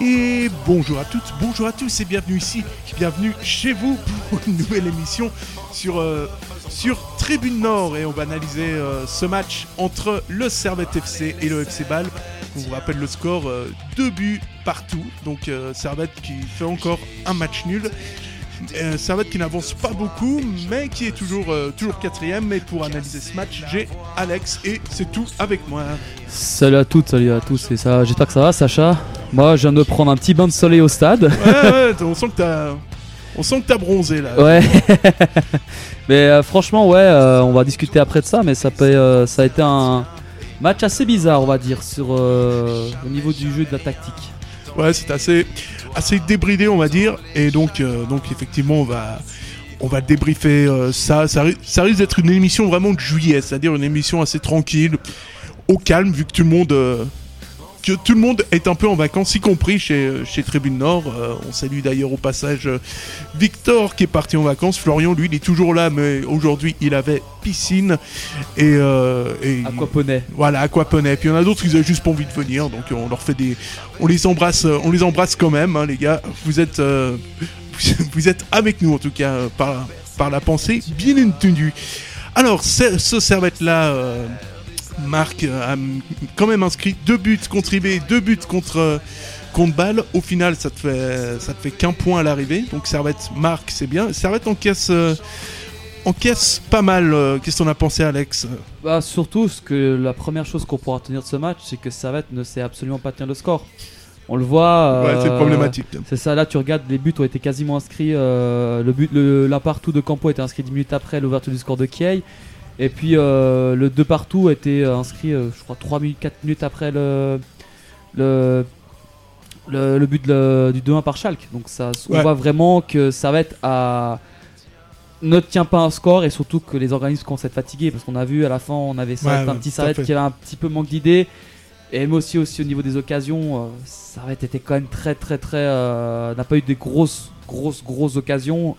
Et bonjour à toutes, bonjour à tous et bienvenue ici, bienvenue chez vous pour une nouvelle émission sur, euh, sur Tribune Nord et on va analyser euh, ce match entre le Servette FC et le FC Bâle. On vous rappelle le score, 2 buts partout, donc euh, Servette qui fait encore un match nul. Euh, Servette qui n'avance pas beaucoup, mais qui est toujours, euh, toujours quatrième. Mais pour analyser ce match, j'ai Alex et c'est tout avec moi. Salut à toutes, salut à tous, et ça, j'espère que ça va, Sacha? Moi, je viens de prendre un petit bain de soleil au stade. Ouais, ouais, on sent que t'as, on sent que t'as bronzé là. Ouais. mais euh, franchement, ouais, euh, on va discuter après de ça, mais ça, peut, euh, ça a été un match assez bizarre, on va dire, sur euh, au niveau du jeu et de la tactique. Ouais, c'est assez, assez débridé, on va dire. Et donc, donc effectivement, on va, on va débriefer ça. Ça, ri- ça risque d'être une émission vraiment de juillet, c'est-à-dire une émission assez tranquille, au calme, vu que tout le monde, que tout le monde est un peu en vacances, y compris chez, chez Tribune Nord. Euh, on salue d'ailleurs au passage euh, Victor qui est parti en vacances. Florian, lui, il est toujours là, mais aujourd'hui, il avait piscine et, euh, et Aquaponais. voilà, Aquaponais. Puis il y en a d'autres qui avaient juste pas envie de venir, donc on leur fait des, on les embrasse, euh, on les embrasse quand même, hein, les gars. Vous êtes, euh, vous êtes avec nous en tout cas par, par la pensée, bien entendu. Alors, ce, ce servette là. Marc euh, a quand même inscrit deux buts contre IB, deux buts contre euh, contre Bâle. Au final, ça te fait ça te fait qu'un point à l'arrivée. Donc Servette marque, c'est bien. Servette encaisse euh, encaisse pas mal. euh, Qu'est-ce qu'on a pensé, Alex? Bah, surtout, ce que la première chose qu'on pourra tenir de ce match, c'est que Servette ne sait absolument pas tenir le score. On le voit. Ouais, c'est euh, problématique. C'est ça, là tu regardes, les buts ont été quasiment inscrits. euh, le but, le, l'un partout de Campo a été inscrit 10 minutes après l'ouverture du score de Kiei. Et puis euh, le 2 partout a été euh, inscrit, euh, je crois, 3 minutes, 4 minutes après le, le, le, le but de du 2-1 par Schalke. Donc ça, on voit vraiment que Servette a, ne tient pas un score et surtout que les organismes commencent à être fatigués parce qu'on a vu à la fin, on avait Ouais, un petit à fait. qui avait un petit peu manque d'idées. Et même aussi, aussi au niveau des occasions, euh, était quand même très très très... n'a pas eu des grosses grosses grosses occasions.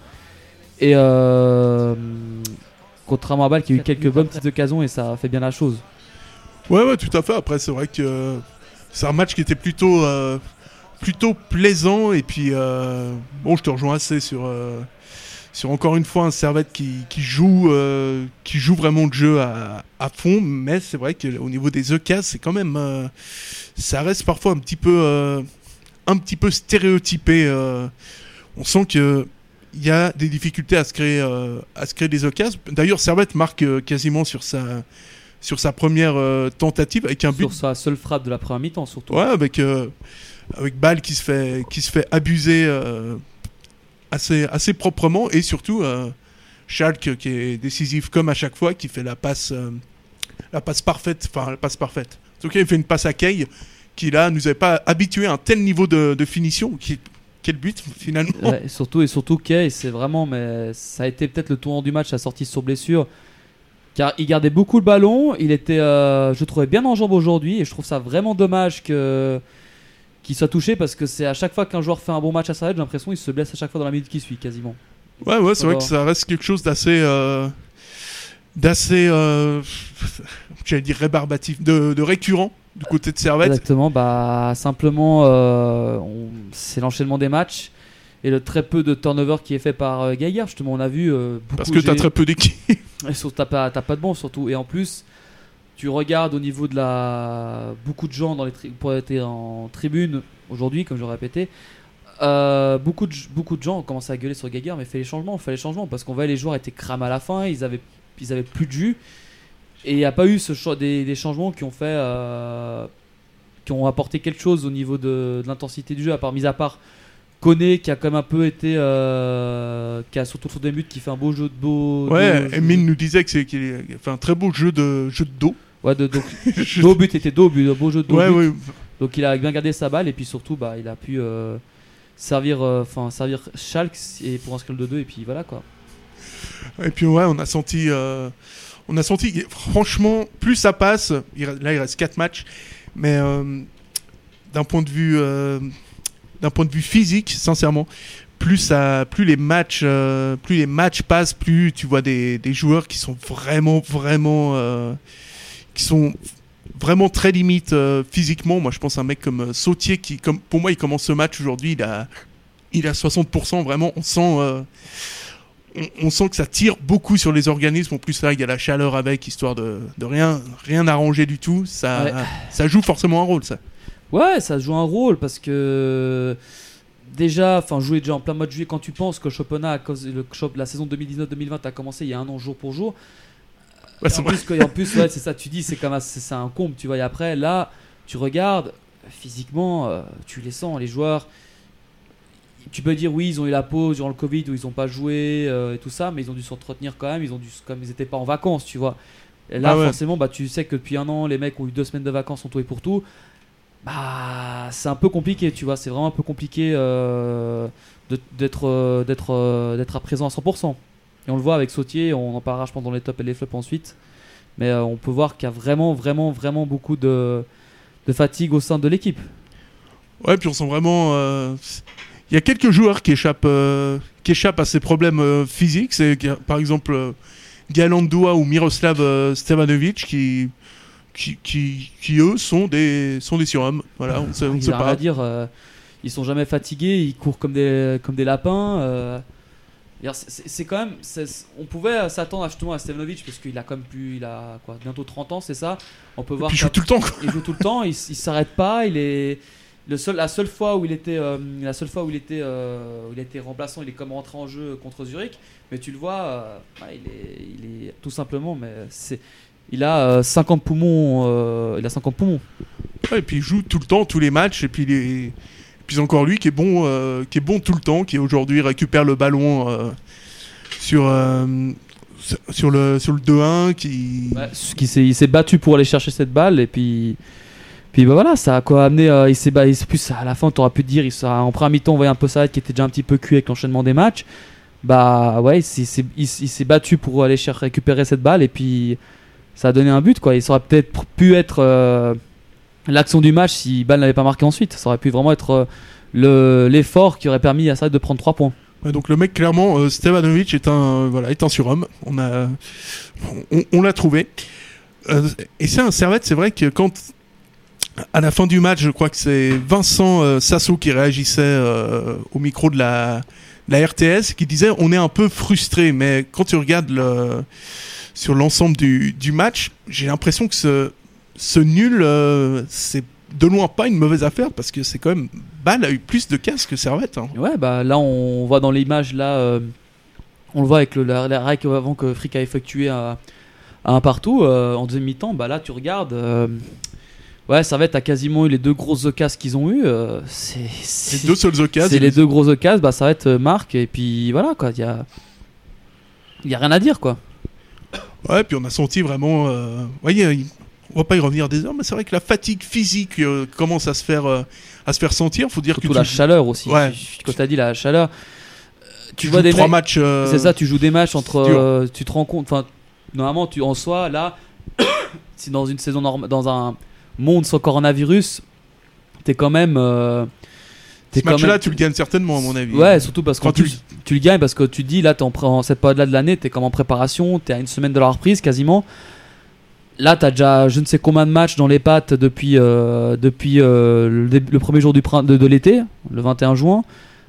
Et euh, contrairement à Bâle qui a eu quelques bonnes petites occasions et ça a fait bien la chose. Ouais, ouais, tout à fait. Après, c'est vrai que euh, c'est un match qui était plutôt, euh, plutôt plaisant. Et puis, euh, bon, je te rejoins assez sur, euh, sur encore une fois un Servette qui, qui joue, euh, qui joue vraiment le jeu à, à fond. Mais c'est vrai qu'au niveau des EK, c'est quand même, euh, ça reste parfois un petit peu, euh, un petit peu stéréotypé. euh. on sent que il y a des difficultés à se créer, euh, à se créer des occasions. D'ailleurs, Servette marque euh, quasiment sur sa sur sa première euh, tentative avec un but Sur sa seule frappe de la première mi-temps surtout. ouais avec avec Ball qui se fait qui se fait abuser assez assez proprement et surtout Schalke qui est décisif comme à chaque fois qui fait la passe la passe parfaite enfin la passe parfaite en tout cas il fait une passe à Kay qui là nous avait pas habitué à un tel niveau de, de finition qui quel but finalement Ouais, surtout et surtout Kay, c'est vraiment mais ça a été peut-être le tournant du match, sa sortie sur blessure. Car il gardait beaucoup le ballon, il était euh, je trouvais bien en jambes aujourd'hui et je trouve ça vraiment dommage que qu'il soit touché parce que c'est à chaque fois qu'un joueur fait un bon match à Servette, j'ai l'impression qu'il se blesse à chaque fois dans la minute qui suit quasiment. Ouais, ouais, c'est vrai que ça reste quelque chose d'assez. euh, d'assez. euh, J'allais dire rébarbatif, de, de récurrent du côté de Servette. Exactement, bah simplement euh, on- c'est l'enchaînement des matchs et le très peu de turnover qui est fait par euh, Geiger. Justement, on a vu euh, beaucoup Parce que t'as j'ai- très peu surtout, t'as pas, pas de banc surtout. Et en plus, tu regardes au niveau de la. Beaucoup de gens dans les tri- pour être en tribune aujourd'hui, comme je l'ai répété. euh, beaucoup, de, beaucoup de gens ont commencé à gueuler sur Geiger, mais fait les changements, fait les changements. Parce qu'on voyait les joueurs étaient cramés à la fin, ils avaient, ils avaient plus de jus. Et il n'y a pas eu ce des, des changements qui ont fait. euh, qui ont apporté quelque chose au niveau de, de l'intensité du jeu, à part, mis à part Koné qui a quand même un peu été. euh, qui a surtout sur des buts, qui fait un beau jeu de beau. Ouais, de- Emile nous disait que c'est qu'il a fait un très beau jeu de jeu de dos. Ouais, de, donc, dos but était dos but, un beau jeu de dos ouais, but. ouais. Donc il a bien gardé sa balle et puis surtout bah, il a pu euh, servir, euh, enfin servir Schalke et pour inscrire le 2-2 et puis voilà quoi. Et puis ouais, on a senti, euh, on a senti, franchement, plus ça passe, là il reste 4 matchs, mais euh, d'un point de vue, euh, d'un point de vue physique, sincèrement, plus ça, plus les matchs, euh, plus les matchs passent, plus tu vois des, joueurs qui sont vraiment, vraiment, très limites euh, physiquement. Moi, je pense à un mec comme Sautier qui, comme pour moi, il commence ce match aujourd'hui, il a, il a 60%. Vraiment, on sent. On, on sent que ça tire beaucoup sur les organismes. En plus, là, il y a la chaleur avec, histoire de, de rien, rien arranger du tout. Ça, Ouais. ça joue forcément un rôle, ça. Ouais, ça joue un rôle parce que déjà, enfin jouer déjà en plein mois de juillet quand tu penses que championnat, à cause le la saison 2019-2020 a commencé il y a un an jour pour jour. Ouais, en, plus, que- en plus, ouais, c'est ça, tu dis, c'est comme un- c'est un comble, tu vois. Et après, là, tu regardes, physiquement, euh, tu les sens, les joueurs. Tu peux dire, oui, ils ont eu la pause durant le Covid où ils n'ont pas joué euh, et tout ça, mais ils ont dû s'entretenir quand même. Ils ont dû, comme ils n'étaient pas en vacances, tu vois. Et là, Ah ouais. forcément, bah, tu sais que depuis un an, les mecs ont eu deux semaines de vacances, ont tout et pour tout. Bah, c'est un peu compliqué, tu vois. C'est vraiment un peu compliqué euh, d'être euh, d'être d'être à présent à 100%. Et on le voit avec Sautier, on en parlera je pense dans les tops et les flops ensuite. Mais on peut voir qu'il y a vraiment, vraiment, vraiment beaucoup de, de fatigue au sein de l'équipe. Ouais, puis on sent vraiment. Euh, Il y a quelques joueurs qui échappent, euh, qui échappent à ces problèmes euh, physiques. C'est a, par exemple euh, ou Miroslav euh, Stevanovic qui, qui, qui, qui, eux sont des, sont des surhommes. Voilà, on sait, on sait pas. à dire. euh, ils sont jamais fatigués, ils courent comme des, comme des lapins. euh. C'est- quand même. On pouvait s'attendre à- justement à Stevanovic parce qu'il a comme plus. Il a quoi, bientôt 30 ans, c'est ça On peut voir il joue tout le temps. quoi. il joue tout le temps, il s'arrête pas, il est le seul, la seule fois où il était, euh, la seule fois où il était, euh, où il était remplaçant, il est comme rentré en jeu contre Zurich, mais tu le vois, euh, ouais, il est, il est tout simplement, mais c'est, il a euh, 50 poumons, il a 50 poumons. Ouais, et puis il joue tout le temps, tous les matchs. Et puis, il est... et puis c'est encore lui qui est bon, qui est bon tout le temps, qui aujourd'hui récupère le ballon sur, sur le sur le 2-1, qui. Ouais, ce qui s'est, il s'est battu pour aller chercher cette balle et puis. Puis bah voilà, ça a quoi amené. euh, il s'est ba- il s'est- plus à la fin, tu auras pu te dire, il s'est- en première mi-temps, on voyait un peu ça qui était déjà un petit peu cuit avec l'enchaînement des matchs. Bah ouais, il s'est, battu pour aller chercher récupérer cette balle et puis ça a donné un but quoi. Il aurait peut-être pu être euh, l'action du match si Ball n'avait pas marqué ensuite. Ça aurait pu vraiment être euh, le, l'effort qui aurait permis à ça de prendre 3 points. Donc le mec clairement Stevanovic est un voilà est un surhomme on a on, l'a trouvé et c'est un servette c'est vrai que quand à la fin du match je crois que c'est Vincent euh, Sasso qui réagissait euh, au micro de la RTS qui disait on est un peu frustré mais quand tu regardes sur l'ensemble du, match j'ai l'impression que ce nul euh, c'est de loin pas une mauvaise affaire parce que c'est quand même Ball a eu plus de casse que Servette hein. Ouais, bah là on voit dans l'image là, euh, on le voit avec le la- avant que Frick a effectué à un partout en deuxième mi-temps. Bah là tu regardes, ouais, ça va être à quasiment eu les deux grosses occasions qu'ils ont eu. euh, c'est les deux seules occasions c'est les deux grosses occasions. Bah ça va être euh, Marc et puis voilà quoi. Il y a, y a rien à dire quoi. Ouais, puis on a senti vraiment. Euh... voyez, on va pas y revenir des heures, mais c'est vrai que la fatigue physique euh, commence à se faire euh, à se faire sentir. Faut dire Surtout que la tu, chaleur aussi. Ouais. Tu- Quand t'as dit la chaleur, tu tu vois des trois mecs- matchs. C'est ça, tu joues des matchs entre. tu te rends compte. Enfin, normalement, tu en soi, là, si dans une saison normale, dans un monde sans coronavirus, t'es quand même. euh, t'es Ce match-là, même- tu le gagnes certainement, à mon avis. Ouais, surtout parce Quand tu le gagnes parce que tu dis, là, t'es en, en cette période-là de l'année, t'es comme en préparation, t'es à une semaine de la reprise quasiment. Là, t'as déjà je ne sais combien de matchs dans les pattes depuis, euh, depuis euh, le, premier jour du de, de l'été, le 21 juin.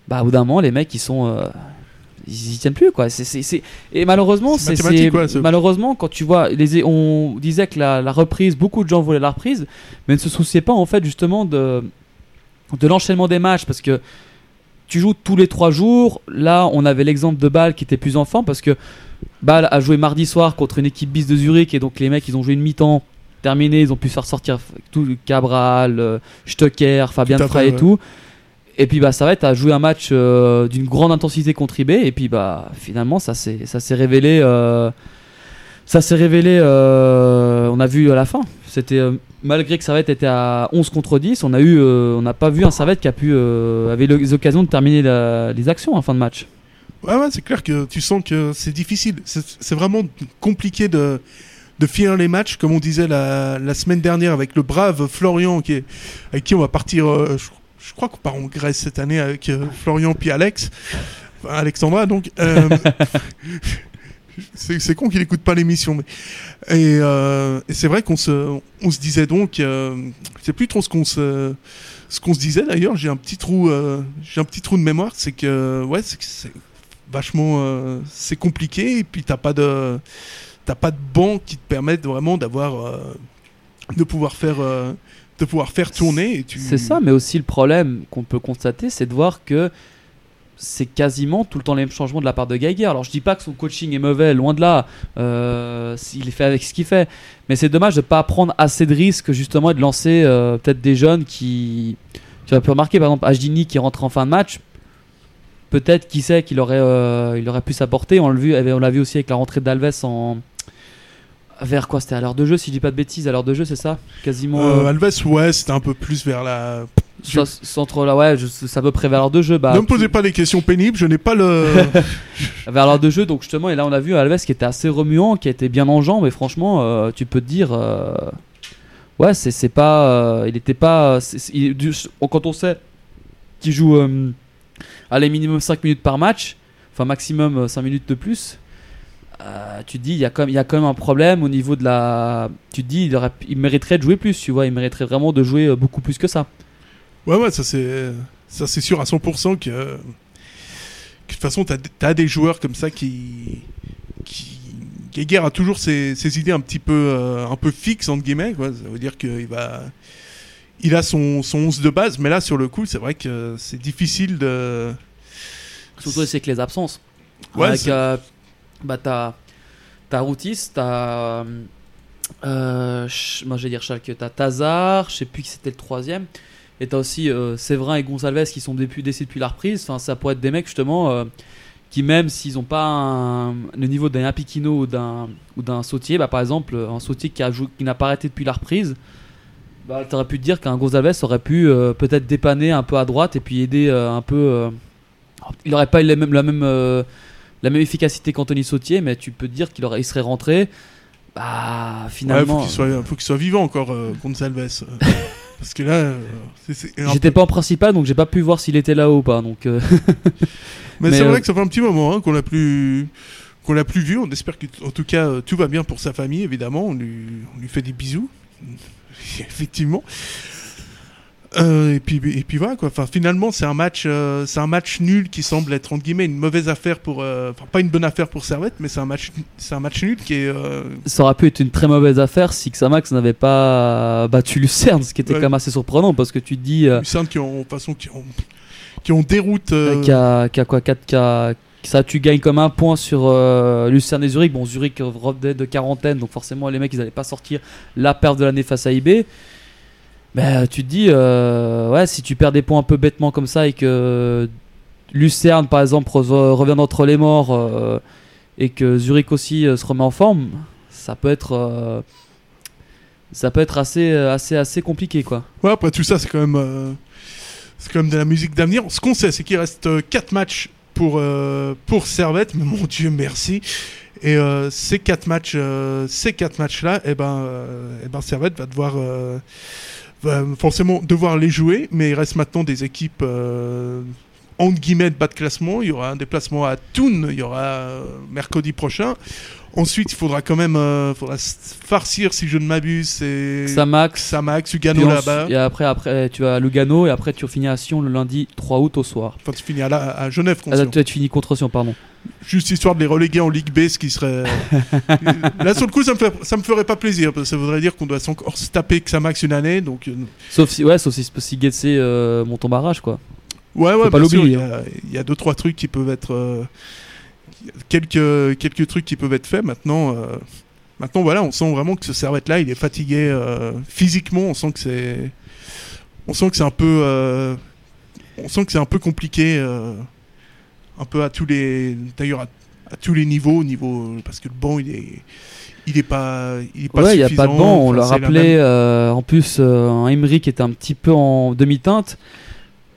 Bah, au bout d'un moment, les mecs, ils sont. Ils y tiennent plus, quoi. C'est, Et malheureusement, C'est malheureusement, quand tu vois. Les... On disait que la, la reprise, beaucoup de gens voulaient la reprise, mais ne se souciaient pas, en fait, justement, de, de l'enchaînement des matchs parce que tu joues tous les trois jours. Là, on avait l'exemple de Bâle qui était plus enfant parce que Bâle a joué mardi soir contre une équipe bis de Zurich et donc les mecs ils ont joué une mi-temps terminée, ils ont pu faire sortir tout Cabral, euh, Stocker, Fabien Frey et ouais. tout. Et puis bah ça va être à jouer un match euh, d'une grande intensité contre et puis bah finalement ça s'est ça s'est révélé euh, ça s'est révélé euh, on a vu à la fin C'était malgré que Servette était à 11 contre 10, on eu, n'a pas vu un Servette qui a pu avait les occasions de terminer les actions en fin de match. Ouais, ouais, c'est clair que tu sens que c'est difficile. C'est vraiment compliqué de, de finir les matchs, comme on disait la, la semaine dernière avec le brave Florian, qui est, avec qui on va partir. euh, je, je crois qu'on part en Grèce cette année avec euh, Florian puis Alex. Alexandra, donc. euh, c'est c'est con qu'il écoute pas l'émission. Euh, et c'est vrai qu'on se, on se disait donc. Euh, sais plus trop ce qu'on se. Ce qu'on se disait d'ailleurs, j'ai un petit trou, j'ai un petit trou de mémoire, c'est que ouais, c'est c'est vachement c'est compliqué et puis t'as pas de t'as pas de banc qui te permettent vraiment d'avoir de pouvoir faire de pouvoir faire tourner C'est ça, mais aussi le problème qu'on peut constater, c'est de voir que c'est quasiment tout le temps les mêmes changements de la part de Geiger. Alors je dis pas que son coaching est mauvais, loin de là, euh, s'il est fait avec ce qu'il fait, mais c'est dommage de pas prendre assez de risques justement et de lancer euh, peut-être des jeunes qui tu as pu remarquer par exemple Ajdini qui rentre en fin de match. Peut-être qui sait qu'il aurait, euh, il aurait pu s'apporter. On l'a vu, on l'a vu aussi avec la rentrée d'Alves en vers quoi C'était à l'heure de jeu, si je dis pas de bêtises, à l'heure de jeu, c'est ça? Quasiment. Euh, euh, Alves ouais c'était un peu plus vers la So- Centre là, ouais, c'est à peu près vers l'heure de jeu. Bah, ne me posez pas des questions pénibles je n'ai pas le Vers l'heure de jeu, donc justement, et là on a vu Alves qui était assez remuant, qui était bien en jambes, et franchement, euh, tu peux te dire. euh, ouais, c'est pas. il était pas. il- du- quand on sait qu'il joue. allez, minimum 5 minutes par match, enfin maximum euh, 5 minutes de plus. Euh, tu te dis, il y, a quand même- il y a quand même un problème au niveau de la. Tu te dis, il, aurait- il mériterait de jouer plus, tu vois, il mériterait vraiment de jouer euh, beaucoup plus que ça. ouais ouais ça c'est ça c'est sûr à 100% que, que de toute façon t'as as des joueurs comme ça qui qui Geiger a toujours ses, ses idées un petit peu euh, un peu fixes entre guillemets quoi. ça veut dire qu'il va il a son, son 11 de base mais là sur le coup c'est vrai que c'est difficile de Surtout c'est que les absences. Ouais, Avec, euh, bah, t'as, t'as Routis, t'as. Euh, moi, je dire t'as Tazar, je sais plus qui c'était le troisième. Et t'as aussi euh, Séverin et Gonsalves qui sont décédés depuis la reprise. Enfin, ça pourrait être des mecs justement euh, qui, même s'ils n'ont pas le niveau d'un Piquino ou d'un, ou d'un Sautier, bah, par exemple, un Sautier qui, a joué- qui n'a pas arrêté depuis la reprise. Bah, t'aurais pu te dire qu'un Gonzalez aurait pu peut-être dépanner un peu à droite et puis aider un peu. il n'aurait pas eu la même, la même efficacité qu'Anthony Sautier, mais tu peux te dire qu'il aurait, il serait rentré. Bah, Ouais, finalement. faut qu'il soit, faut qu'il soit vivant encore, euh, Gonzalves. euh, parce que là, euh, c'est- J'étais peu- pas en principal, donc j'ai pas pu voir s'il était là ou pas. Donc, euh, Mais, mais, c'est euh, vrai que ça fait un petit moment hein, qu'on l'a plus, qu'on l'a plus vu. On espère qu'en tout cas euh, tout va bien pour sa famille, évidemment. On lui, on lui fait des bisous, effectivement. Euh, et puis et puis voilà quoi. Enfin finalement c'est un match, euh, c'est un match nul qui semble être entre guillemets une mauvaise affaire pour, euh, enfin pas une bonne affaire pour Servette, mais c'est un match, c'est un match nul qui est. euh, ça aurait pu être une très mauvaise affaire si Xamax n'avait pas battu Lucerne, ce qui était Ouais. quand même assez surprenant parce que tu te dis. euh, Lucerne qui ont, façon qui ont, qui ont déroute. euh, qui a, qui a quoi 4 qui a- ça tu gagnes comme un point sur euh, Lucerne et Zurich bon Zurich revenait de quarantaine donc forcément les mecs ils allaient pas sortir la perte de l'année face à IB ben tu te dis euh, ouais si tu perds des points un peu bêtement comme ça et que Lucerne par exemple re- revient d'entre les morts euh, et que Zurich aussi euh, se remet en forme ça peut être ça peut être assez assez assez compliqué quoi Ouais, après tout ça, c'est quand même, c'est quand même de la musique d'avenir. Ce qu'on sait, c'est qu'il reste 4 matchs pour, pour Servette, mais mon Dieu, merci. Et ces 4 matchs, ces quatre matchs-là, eh ben, eh ben, Servette va devoir, forcément devoir les jouer, mais il reste maintenant des équipes. Euh, entre guillemets bas de classement, il y aura un déplacement à Thun, il y aura euh, mercredi prochain. Ensuite, il faudra quand même euh, faudra farcir, si je ne m'abuse, c'est Samax Samax, Puis Ugano ensu- là-bas. Et après, après, tu as Lugano et après tu finis à Sion le lundi 3 août au soir. Enfin, tu finis à, la- à Genève, Ah, conscient. tu, tu finis contre Sion, pardon. Juste histoire de les reléguer en Ligue B, ce qui serait. Là, sur le coup, ça me, fait- ça me ferait pas plaisir, parce que ça voudrait dire qu'on doit encore se taper Xamax une année. Donc, euh, Sauf si, ouais, sauf si, si Getse euh, monte en barrage, quoi. ouais, ouais, pas sûr, il l'oublier, y a- il y, a deux, trois trucs qui peuvent être. euh, quelques, quelques trucs qui peuvent être faits. Maintenant, euh, maintenant voilà, on sent vraiment que ce Servette-là, il est fatigué euh, physiquement. On sent que c'est. On sent que c'est un peu. euh, on sent que c'est un peu compliqué. un peu à tous les. D'ailleurs, à, à tous les niveaux, au niveau parce que le banc il est il est pas il est pas Ouais, il n'y a pas de banc. On l'a rappelé. en plus, un Emery qui était un petit peu en demi-teinte.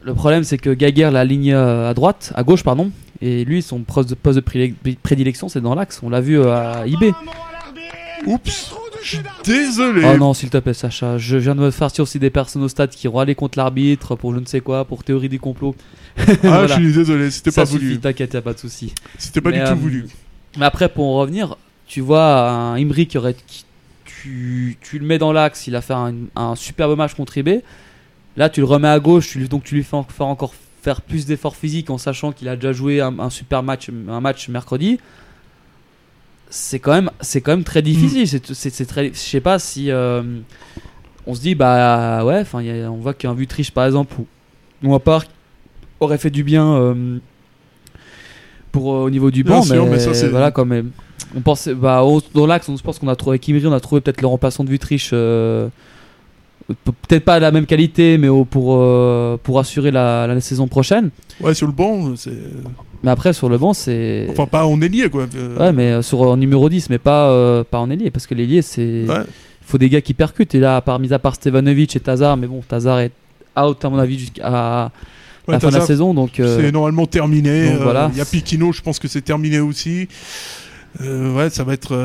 Le problème, c'est que Gaguerre la ligne à droite, à gauche, pardon. Et lui, son poste de, poste de prélé- prédilection, c'est dans l'axe. On l'a vu euh, à IB. Oups, je suis désolé. Oh non, s'il te plaît, Sacha. Je viens de me farcir aussi des personnes au stade qui ont allé contre l'arbitre pour je ne sais quoi, pour théorie du complot. ah, Voilà. je suis désolé, c'était Ça pas suffit, voulu. t'inquiète, pas de souci. C'était pas Mais, du euh, tout voulu. Mais après, pour en revenir, tu vois un Imri qui aurait. qui- tu, tu le mets dans l'axe, il a fait un, un superbe match contre IB. Là, tu le remets à gauche, tu donc tu lui fais en- faire encore faire plus d'efforts physiques en sachant qu'il a déjà joué un, un super match, un match mercredi. C'est quand même, c'est quand même très difficile. C'est, c'est, très, je sais pas si euh, on se dit bah ouais, enfin, il y a- on voit qu'un Vutriche par exemple ou, ou un Park aurait fait du bien euh, pour euh, au niveau du banc, sûr, mais, mais ça, voilà quand même. On pensait, bah, au- dans l'axe, on se pense qu'on a trouvé Kimri, on a trouvé peut-être le remplaçant de Vutriche. Pe- peut-être pas à la même qualité, mais au- pour, euh, pour assurer la, la saison prochaine. Ouais, sur le banc, c'est. Mais après, sur le banc, c'est. Enfin, pas en ailier, quoi. Euh, Ouais, mais euh, sur en numéro 10, mais pas, euh, pas en ailier, parce que l'ailier, c'est. ouais. Il faut des gars qui percutent. Et là, à part, mis à part Stevanovic et Tazar, mais bon, Tazar est out, à mon avis, jusqu'à Ouais, la fin de la saison. Donc, C'est normalement terminé. donc voilà. Il y a Piquino, je pense que c'est terminé aussi. Ouais, ça va être.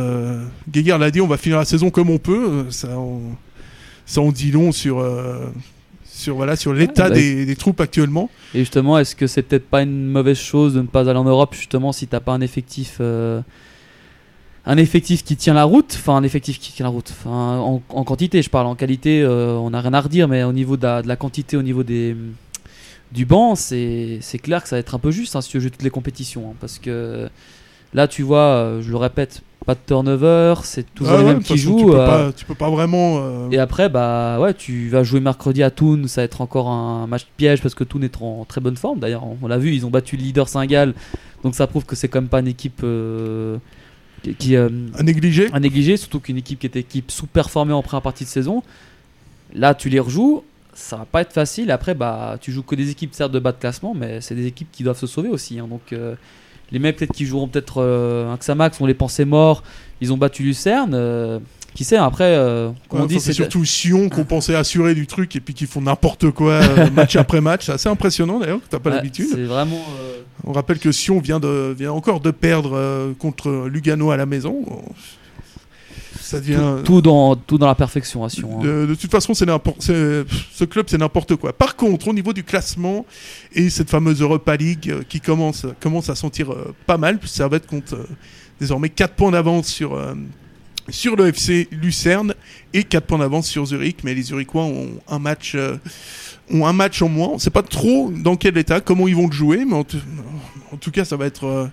Guéguerre l'a dit, on va finir la saison comme on peut. Ça, on, ça, on dit long sur, euh, sur, voilà, sur l'état bah, des, des troupes actuellement. Et justement, est-ce que c'est peut-être pas une mauvaise chose de ne pas aller en Europe, justement, si t'as pas un effectif. euh, Un effectif qui tient la route, enfin un effectif qui tient la route, enfin en, en quantité, je parle en qualité, euh, on n'a rien à redire, mais au niveau de la, de la quantité, au niveau des, du banc, c'est clair que ça va être un peu juste hein, si tu veux jouer toutes les compétitions, hein, parce que là tu vois, je le répète, pas de turnover, c'est toujours Ah les ouais, mêmes qui jouent. Tu peux, euh, pas, tu peux pas vraiment. euh, et après, bah ouais, tu vas jouer mercredi à Toon, ça va être encore un match piège parce que Toon est en très bonne forme. D'ailleurs, on l'a vu, ils ont battu le leader Saint-Gall, donc ça prouve que c'est quand même pas une équipe euh, qui, à négliger. à négliger, surtout qu'une équipe qui était équipe sous-performée en première partie de saison. Là, tu les rejoues, ça va pas être facile. Après, bah, tu joues que des équipes certes de bas de classement, mais c'est des équipes qui doivent se sauver aussi. hein. Donc, les mecs peut-être qui joueront peut-être euh, un Xamax, on les pensait morts. Ils ont battu Lucerne. euh, qui sait Après, euh, comme Ouais, on dit, c'est surtout Sion qu'on pensait assurer du truc et puis qui font n'importe quoi euh, match après match. C'est assez impressionnant d'ailleurs, que t'as pas Ouais, l'habitude. C'est vraiment. On rappelle que Sion vient, de, vient encore de perdre contre Lugano à la maison. Ça devient. tout, tout dans, tout dans la perfection à Sion, hein. De, de toute façon, c'est ce club, c'est n'importe quoi. Par contre, au niveau du classement et cette fameuse Europa League euh, qui commence, commence à sentir euh, pas mal, Servette compte euh, désormais 4 points d'avance sur, euh, sur le FC Lucerne et 4 points d'avance sur Zurich. Mais les Zurichois ont un match, ont un match en moins. On ne sait pas trop dans quel état, comment ils vont le jouer, mais en, tout- en tout cas, ça va être,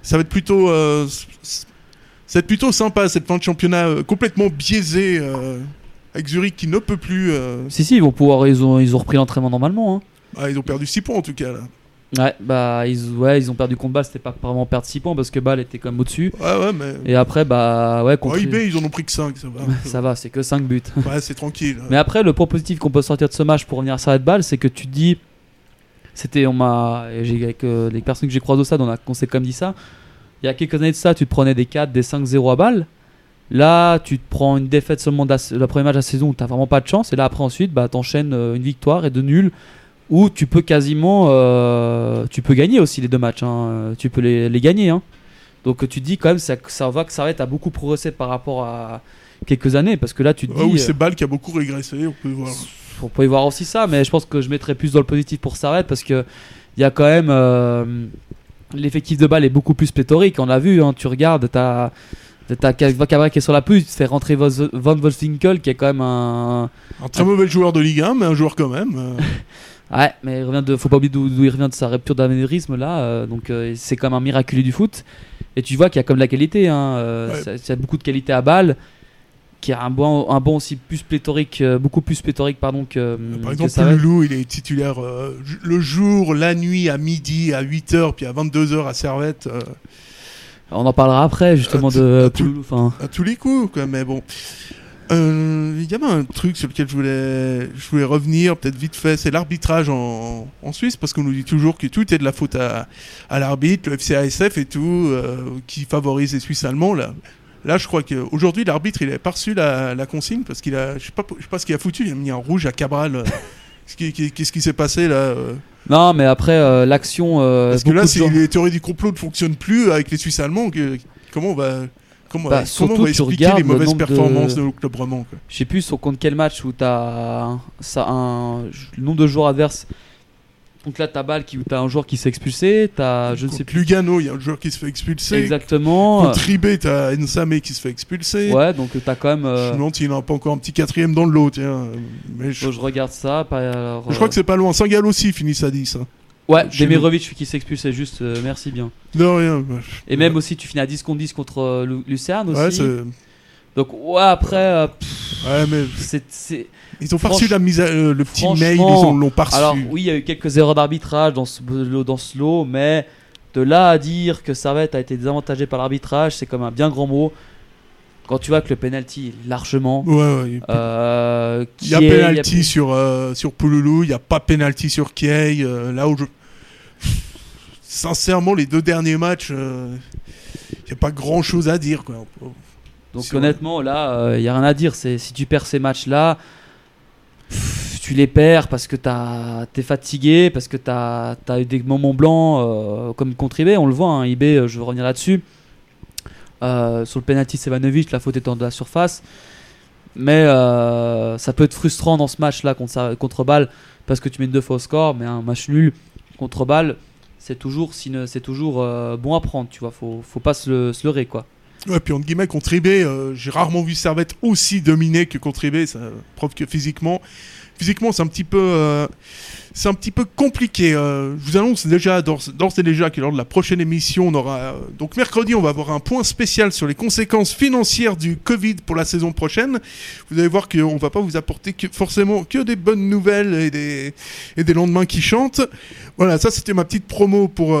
ça va être plutôt. Être plutôt sympa cette fin de championnat euh, complètement biaisé euh, avec Zurich qui ne peut plus. euh, Si, si, ils vont pouvoir. Ils ont, ils ont repris l'entraînement normalement. hein. ah, ils ont perdu 6 points en tout cas là. Ouais, bah, ils, ouais, ils ont perdu contre Bâle, c'était pas vraiment perdre 6 points parce que Bâle était quand même au-dessus. Ouais, ouais, mais. Et après, bah, ouais, contre. Oh, IB, ils en ont pris que 5, ça va. ça va, c'est que 5 buts. ouais, c'est tranquille. Mais après, le point positif qu'on peut sortir de ce match pour revenir à Sarret Bâle, c'est que tu te dis. C'était, on m'a. et j'ai- Avec euh, les personnes que j'ai croisées au stade, on, a, on s'est comme dit ça. Il y a quelques années de ça, tu te prenais des 4, des 5-0 à Bâle. Là, tu te prends une défaite seulement le premier match de la saison où tu vraiment pas de chance. Et là, après, ensuite, bah, t'enchaînes euh, une victoire et deux nuls où tu peux quasiment. euh, tu peux gagner aussi les deux matchs. hein. Euh, Tu peux les, les gagner. hein. Donc, tu te dis quand même ça, ça va que Sarret a beaucoup progressé par rapport à quelques années. Parce que là, tu te Ah dis. oui, euh, c'est Bâle qui a beaucoup régressé, on peut voir. on peut y voir aussi ça, mais je pense que je mettrais plus dans le positif pour Sarret parce que il y a quand même euh, l'effectif de balle est beaucoup plus pléthorique. On l'a vu, hein, tu regardes, t'as t'as Cabra qui est sur la pelouse, tu fais rentrer Van Wolfswinkel qui est quand même un Un très mauvais joueur de Ligue 1, mais un joueur quand même. euh. ouais, mais il revient de, faut pas oublier d'où il revient de sa rupture d'anévrisme là, euh, donc euh, c'est quand même un miraculé du foot. Et tu vois qu'il y a comme de la qualité, hein, euh, Ouais. ça- il y a beaucoup de qualité à balle. Qui a un bon, un bon aussi plus pléthorique, euh, beaucoup plus pléthorique pardon que. Par que exemple, Sarret. Loulou, il est titulaire euh, le jour, la nuit, à midi, à 8h, puis à 22h à Servette, euh, On en parlera après justement À de à Pouloulou, à tous les coups, quoi. Mais bon. Euh, Il y avait un truc sur lequel je voulais, je voulais revenir, peut-être vite fait, c'est l'arbitrage en, en Suisse, parce qu'on nous dit toujours que tout est de la faute à, à l'arbitre, le FCASF et tout, euh, qui favorise les Suisses allemands. Là, là je crois qu'aujourd'hui, l'arbitre, il a pas reçu la, la consigne, parce qu'il a, je sais je sais pas ce qu'il a foutu, il a mis un rouge à Cabral. euh. Qu'est-ce qui, s'est passé là euh Non, mais après, euh, l'action. euh, Parce que là, de si gens- les théories du complot ne fonctionnent plus avec les Suisses allemands, que- comment on va, comment, Bah, comment on va tu expliquer les le mauvaises de- performances de romans quoi. Je sais plus sur contre quel match où t'as un- ça un le nombre de joueurs adverses. Donc là, t'as balle qui t'as un joueur qui s'est expulsé, t'as je ne sais plus Lugano, il y a un joueur qui se fait expulser. exactement. Contre Ribé, t'as Nsame qui se fait expulser. Ouais, donc t'as quand même. Je euh, me demande s'il n'a pas encore un petit quatrième dans le lot. Tiens. Mais je, je regarde ça. alors, je crois que c'est pas loin. Saint-Gall aussi finit à 10. Hein. Ouais. Demirovic qui s'est expulsé juste. euh, merci bien. De rien. Et même aussi, tu finis à 10 contre 10 contre euh, Lu- Lucerne aussi. Ouais, c'est- donc ouais, après, euh, pff, ouais, mais c'est c'est- ils ont pas reçu la mise à- euh, le petit mail, ils ont- l'ont pas reçu. Alors oui, il y a eu quelques erreurs d'arbitrage dans ce lot, dans ce lot, mais de là à dire que Servette a été désavantagé par l'arbitrage, c'est comme un bien grand mot. Quand tu vois que le penalty largement, Ouais, ouais. euh, Il y a penalty a- sur, euh, sur Pouloulou, il n'y a pas penalty sur Kiei. là où je. Sincèrement, les deux derniers matchs, il n'y a pas grand chose à dire. Quoi. Donc honnêtement, là, il y a rien à dire. C'est si tu perds ces matchs-là, tu les perds parce que t'es fatigué, parce que t'as as eu des moments blancs euh, comme contre IB. On le voit, hein, IB, euh, je vais revenir là-dessus. Euh, sur le penalty Sevanovic, la faute étant de la surface. Mais euh, ça peut être frustrant dans ce match-là contre, contre Bâle parce que tu mets deux fois au score, mais un match nul contre Bâle, c'est toujours, c'est toujours euh, bon à prendre, tu vois. Faut, faut pas se, le- se leurrer, quoi. Ouais, puis entre guillemets, contre euh, j'ai rarement vu Servette aussi dominé que contre Ribé. Ça prouve que physiquement, physiquement, c'est un petit peu, euh, c'est un petit peu compliqué. euh. je vous annonce déjà d'ores et déjà que lors de la prochaine émission, on aura donc mercredi, on va avoir un point spécial sur les conséquences financières du Covid pour la saison prochaine. Vous allez voir qu'on va pas vous apporter forcément que des bonnes nouvelles et des et des lendemains qui chantent. Voilà, ça c'était ma petite promo pour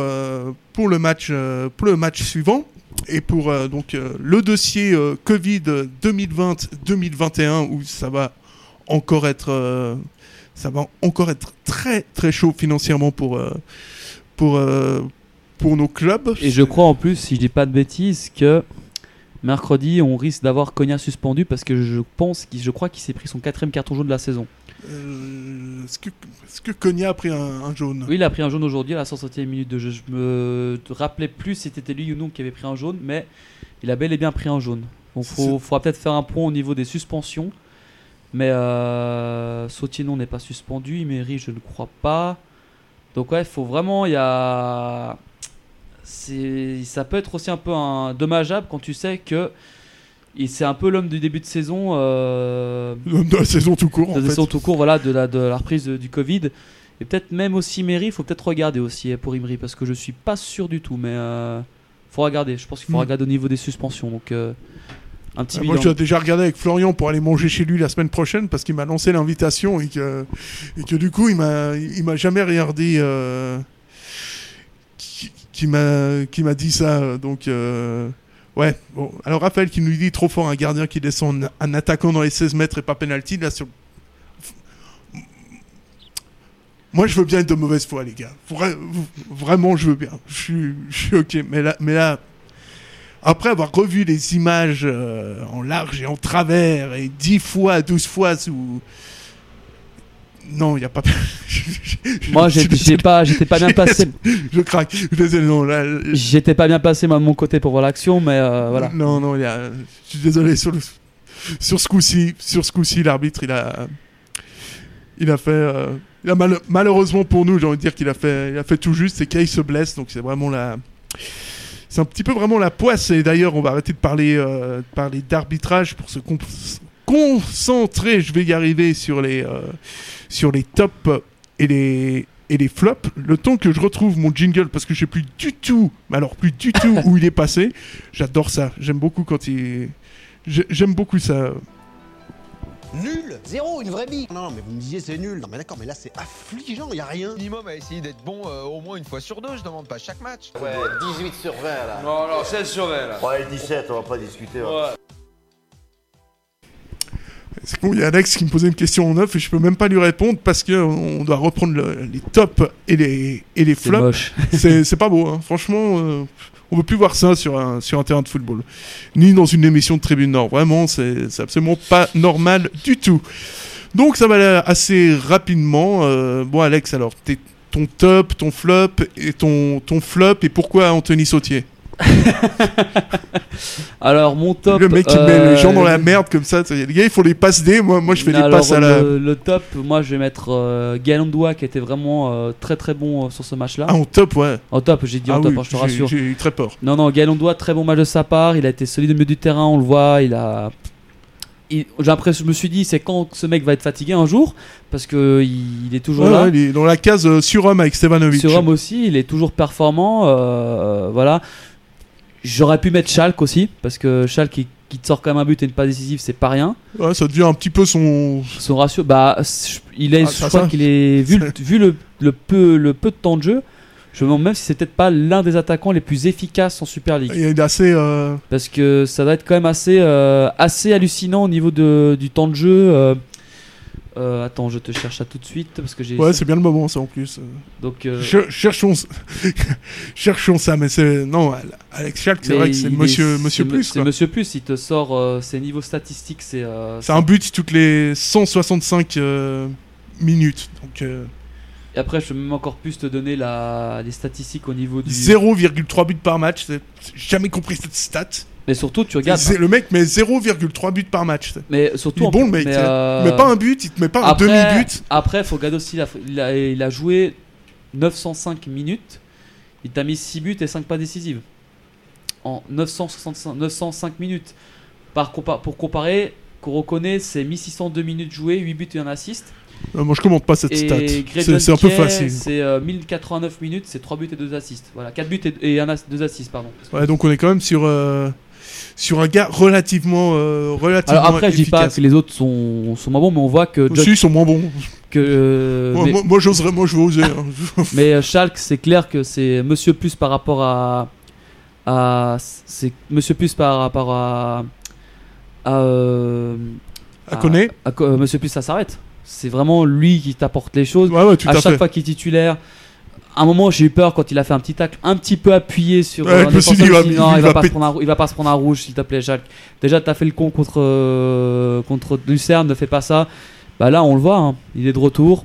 pour le match pour le match suivant. Et pour euh, donc euh, le dossier euh, Covid 2020-2021 où ça va encore être ça va encore être très très chaud financièrement pour pour pour nos clubs. Et je crois en plus, si je dis pas de bêtises, que mercredi on risque d'avoir Cogna suspendu parce que je pense, je crois qu'il s'est pris son quatrième carton jaune de la saison. Euh, Est-ce que que Konya a pris un, un jaune? Oui, il a pris un jaune aujourd'hui à la 160e minute de jeu. Je me rappelais plus si c'était lui ou non qui avait pris un jaune, mais il a bel et bien pris un jaune. Donc faut, faudra peut-être faire un point au niveau des suspensions. Mais euh, Sautier non n'est pas suspendu, Imery je ne crois pas. Donc ouais, il faut vraiment, il y a, ça peut être aussi un peu un dommageable quand tu sais que il- c'est un peu l'homme du début de saison. Euh, de la saison tout court en de fait. saison tout court, voilà, de la, de la reprise de- du Covid. Et peut-être même aussi Imri, il faut peut-être regarder aussi eh, pour Imri, parce que je suis pas sûr du tout, mais euh, faut regarder. Je pense qu'il faut Hmm. regarder au niveau des suspensions. Donc euh, un petit Ah, moi, bilan. j'ai déjà regardé avec Florian pour aller manger chez lui la semaine prochaine parce qu'il m'a lancé l'invitation et que, et que du coup, il m'a, il m'a jamais rien dit. euh, qui, qui m'a, qui m'a dit ça. Donc, euh, ouais. Bon. Alors, Raphaël qui nous dit trop fort un gardien qui descend en, en attaquant dans les 16 mètres et pas penalty. Là, sur... Moi, je veux bien être de mauvaise foi, les gars. Vra- vraiment, je veux bien. Je suis, je suis ok. Mais là, mais là, après avoir revu les images euh, en large et en travers et 10 fois, 12 fois sous. Non, il n'y a pas. Moi, j'ai pas, j'étais pas bien placé. Je craque. Désolé, non. J'étais pas bien placé moi de mon côté pour voir l'action, mais euh, voilà. Non, non, il y a... je suis désolé. Sur, le... sur ce coup-ci, sur ce coup-ci, l'arbitre, il a. Il a fait. euh, Il a mal- Malheureusement pour nous, j'ai envie de dire qu'il a fait, il a fait tout juste. C'est qu'il se blesse, donc c'est vraiment la. C'est un petit peu vraiment la poisse. Et d'ailleurs, on va arrêter de parler, euh, de parler d'arbitrage pour se concentrer. Je vais y arriver sur les, euh, sur les tops et les et les flops. Le temps que je retrouve mon jingle parce que je sais plus du tout, mais alors plus du tout où il est passé. J'adore ça. J'aime beaucoup quand il. j'ai- J'aime beaucoup ça. Nul Zéro, une vraie bille Non, mais vous me disiez c'est nul. Non, mais d'accord, mais là c'est affligeant, y a rien. minimum à essayer d'être bon euh, au moins une fois sur deux, je demande pas chaque match. Ouais, 18 sur 20 là. Non, non, 16 sur 20 là. Ouais, 17, on va pas discuter. Ouais. Bon, il y a Alex qui me posait une question en neuf et je peux même pas lui répondre parce que on doit reprendre le- les tops et les, et les C'est flops. C'est c'est pas beau, hein. franchement. euh, on veut plus voir ça sur un, sur un terrain de football. Ni dans une émission de Tribune Nord. Vraiment, c'est c'est absolument pas normal du tout. Donc ça va aller assez rapidement. Euh, bon, Alex, alors, ton top, ton flop et ton, ton flop et pourquoi Anthony Sautier? Alors, mon top. Le mec qui met euh, les gens dans la merde comme ça. Les gars, ils font les passes D. Moi, moi je fais les Alors, passes à la. le, le top, moi je vais mettre euh, Gaël Ondoa, qui était vraiment euh, très très bon euh, sur ce match-là. Ah, en top, ouais. En top, j'ai dit en Ah top, oui, hein, je te rassure. J'ai eu très peur. Non, non, Gaël Ondoa, très bon match de sa part. Il a été solide au milieu du terrain, on le voit. Il a. il- J'ai l'impression, je me suis dit, c'est quand ce mec va être fatigué un jour, parce que il, il est toujours Ouais, là. ouais, il est dans la case euh, surhomme avec Stevanovic. Sur Rome aussi, il est toujours performant. euh, voilà. J'aurais pu mettre Schalke aussi, parce que Schalke qui, qui te sort quand même un but et une pas décisive, c'est pas rien. Ouais, ça devient un petit peu son. Son ratio, bah, il est, Ah, je crois qu'il est vu, le, vu le, le peu, le peu de temps de jeu. Je me demande même si c'est peut-être pas l'un des attaquants les plus efficaces en Super League. Il est assez. euh, Parce que ça doit être quand même assez, euh, assez hallucinant au niveau de, du temps de jeu. Euh. Attends, je te cherche ça tout de suite parce que j'ai. Ouais, c'est bien le moment, ça en plus. Donc, euh, Cher- cherchons, cherchons ça, mais c'est non, Alex Schalke, c'est vrai que c'est Monsieur, est- Monsieur Plus. C'est. Monsieur Plus. Il te sort euh, ses niveaux statistiques. C'est. euh, C'est un but toutes les 165 euh, minutes. Donc Et après, je peux même encore plus te donner la... les statistiques au niveau du. 0,3 buts par match. J'ai jamais compris cette stat. Mais surtout, tu regardes. Le mec met 0,3 buts par match. Mais surtout. Il est bon le mec. mais, euh, Il met pas un but, il te met pas un après, demi-but. Après, faut regarder aussi. la- Il a, il a joué 905 minutes. Il t'a mis 6 buts et 5 pas décisives. En 965, 905 minutes. Par compa- pour comparer, qu'on reconnaît, c'est 1602 minutes jouées, 8 buts et un assist. Euh, moi je commente pas cette Et stat. C'est un peu facile. C'est euh, 1089 minutes, c'est 3 buts et 2 assists. Voilà, 4 buts et, et 2 assists, pardon. Ouais, donc on est quand même sur, euh, sur un gars relativement, euh, relativement Alors après, je dis pas efficace. que les autres sont, sont moins bons, mais on voit que. Aussi, ils sont moins bons. que euh, Moi, mais- moi, moi, j'oserais, moi je vais oser. hein. Mais euh, Schalke, c'est clair que c'est Monsieur Plus par rapport à. à c'est Monsieur Plus par rapport à. à. euh, À à Monsieur Plus, ça s'arrête. C'est vraiment lui qui t'apporte les choses. Ouais, ouais, tout à, à chaque fait. fois qu'il est titulaire. À un moment, j'ai eu peur quand il a fait un petit tacle un petit peu appuyé sur. Ouais, je un me suis dit, défenseur, il non, il il va pas se pét- prendre un rou- il va pas se prendre un rouge, s'il te plaît, Schalke. Déjà, t'as fait le con contre, euh, contre Lucerne, ne fais pas ça. Bah là, on le voit, hein, il est de retour.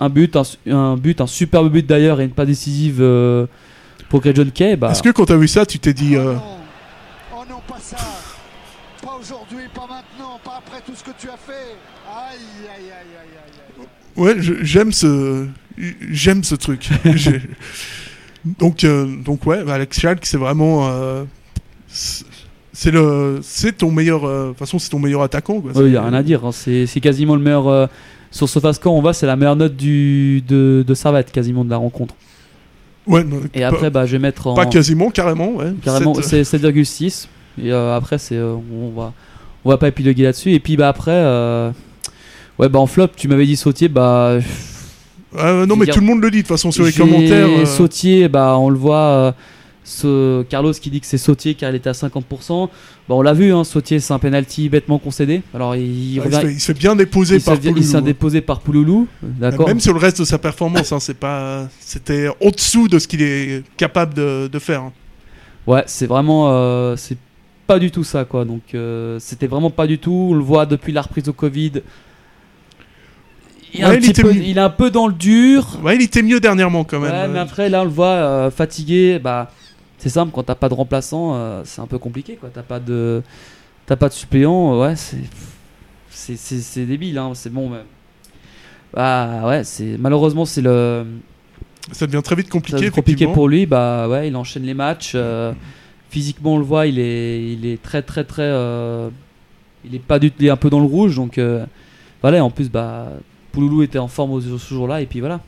Un but, un, but, un superbe but d'ailleurs et une pas décisive euh, pour Greg John Kay. Bah, Est-ce que quand t'as vu ça, tu t'es dit. euh, Oh non, pas ça. Pas aujourd'hui, pas maintenant, pas après tout ce que tu as fait. Aïe, aïe, aïe, aïe, aïe. aïe. Ouais, j'aime ce, j'aime ce truc. Donc, euh, donc ouais, Alex Schalke, c'est vraiment, euh, c'est le, c'est ton meilleur, euh, de toute façon, c'est ton meilleur attaquant. Il n'y a rien à dire. hein, C'est c'est quasiment le meilleur. sur ce fast on va, c'est la meilleure note du, de, de Servette quasiment de la rencontre. Ouais, non, Et pas- après, bah, je vais mettre en. pas quasiment, carrément, ouais. Carrément, c'est 7,6. Et après, c'est, on va, on va pas épiloguer là-dessus. Et puis bah après, ouais bah en flop, tu m'avais dit Sautier, bah. Ah, non, mais tout le monde le dit de toute façon sur les commentaires. euh, Sautier, bah on le voit. euh, ce Carlos qui dit que c'est Sautier car il était à 50%. Bah on l'a vu, hein, Sautier c'est un penalty bêtement concédé. Alors il, se revient. il se fait bien déposer se par fait- il s'est Pouloulou, hein. déposé par Pouloulou, d'accord. Même sur le reste de sa performance, hein, c'est pas, c'était au-dessous de ce qu'il est capable de, de faire. hein. Ouais, c'est vraiment. euh, c'est pas du tout ça, quoi. Donc, euh, c'était vraiment pas du tout. On le voit depuis la reprise au Covid. Il, est un il était peu- mieux. il est un peu dans le dur. Ouais, il était mieux dernièrement quand même. Ouais, mais Euh, après, là, on le voit euh, fatigué. Bah, c'est simple, quand t'as pas de remplaçant, euh, c'est un peu compliqué, quoi. T'as pas de, t'as pas de suppléant. Ouais, c'est, c'est, c'est, c'est débile, hein. C'est bon, mais. Bah, ouais, c'est malheureusement, c'est le. Ça devient très vite compliqué. compliqué pour lui. Bah ouais, il enchaîne les matchs. euh, physiquement, on le voit, il est, il est très très très. euh, il est pas du il est un peu dans le rouge, donc euh, voilà. En plus, bah Pouloulou était en forme ce jour-là, et puis voilà.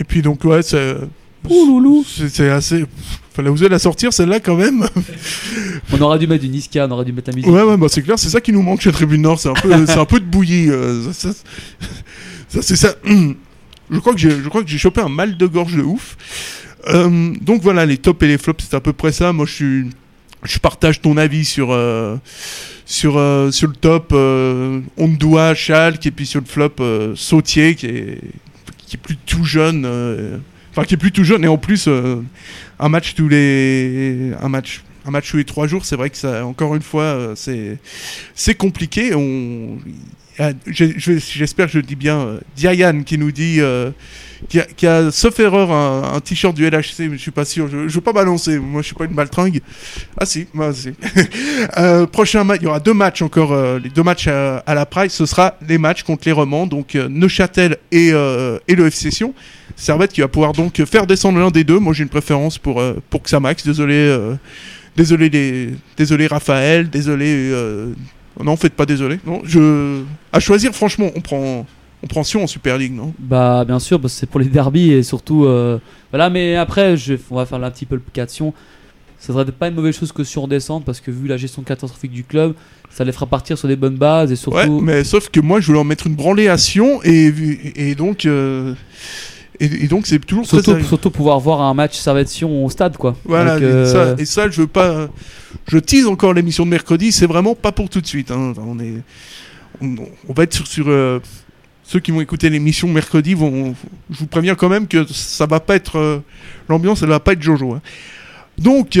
Et puis donc ouais, c'est, Pouloulou. c'est assez. Fallait oser la sortir celle-là quand même. On aurait dû mettre du Niska, on aurait dû mettre la musique. Ouais, ouais, bah c'est clair, c'est ça qui nous manque chez Tribune Nord, c'est un peu, un peu de bouillie. euh, ça, c'est ça. Je crois que j'ai, je crois que j'ai chopé un mal de gorge de ouf. Euh, donc voilà, les tops et les flops, c'est à peu près ça. Moi, je suis, je partage ton avis sur euh, sur euh, sur le top euh, Ondua, Schalke et puis sur le flop euh, Sautier qui est qui est plus tout jeune enfin qui est plus tout jeune et en plus un match tous les un match un match tous les trois jours c'est vrai que ça encore une fois euh, c'est c'est compliqué on j'espère que je dis bien euh, Diane qui nous dit euh, qui a, qui a, sauf erreur, un, t-shirt du LHC, mais je suis pas sûr. Je, je veux pas balancer. Moi, je suis pas une baltringue. Ah si, moi si. euh, prochain match, il y aura deux matchs encore, euh, les deux matchs à, la Price. Ce sera les matchs contre les Romans, donc Neuchâtel et, et le FC Sion. Servette qui va pouvoir donc faire descendre l'un des deux. Moi, j'ai une préférence pour pour Xamax. Désolé, désolé les, désolé Raphaël, désolé. Euh, non, faites pas désolé. Non, je à choisir, franchement, on prend on prend Sion en Super League, non? Bah bien sûr, parce que c'est pour les derbies et surtout euh, voilà. Mais après, je, on va faire un petit peu le pication. Ça serait pas une mauvaise chose que si on descende parce que vu la gestion catastrophique du club, ça les fera partir sur des bonnes bases et surtout. Ouais, mais sauf que moi, je voulais en mettre une branlée à Sion et, et donc. euh, et, et donc, c'est toujours Surtout, très. surtout pouvoir voir un match Servette-Sion au stade quoi. Voilà, Donc, et, euh, ça, et ça, je veux pas. Je tease encore l'émission de mercredi, c'est vraiment pas pour tout de suite. hein. On, est, on, on va être sur. sur euh, ceux qui vont écouter l'émission mercredi vont. Je vous préviens quand même que ça va pas être. euh, L'ambiance, elle va pas être Jojo. hein. Donc.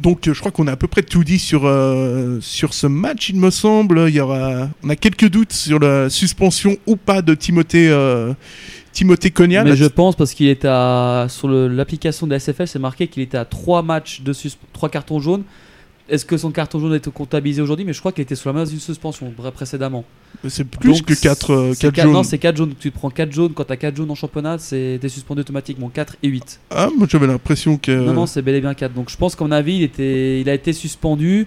donc je crois qu'on a à peu près tout dit sur, euh, sur ce match, il me semble. Il y aura, on a quelques doutes sur la suspension ou pas de Timothée, euh, Timothée Cognac. Mais je pense parce qu'il était à sur l'application de la SFL, c'est marqué qu'il était à 3 matchs de trois cartons jaunes. Est-ce que son carton jaune été comptabilisé aujourd'hui? Mais je crois qu'il était sur la menace d'une suspension précédemment. C'est plus Donc, que 4 c'est quatre- jaunes. Non, c'est 4 jaunes. Tu prends 4 jaunes. Quand tu as 4 jaunes en championnat, c'est suspendu automatiquement. 4 et 8. Ah, moi j'avais l'impression que. Non, non, c'est bel et bien 4. Donc je pense qu'à mon avis, il, était... il a été suspendu.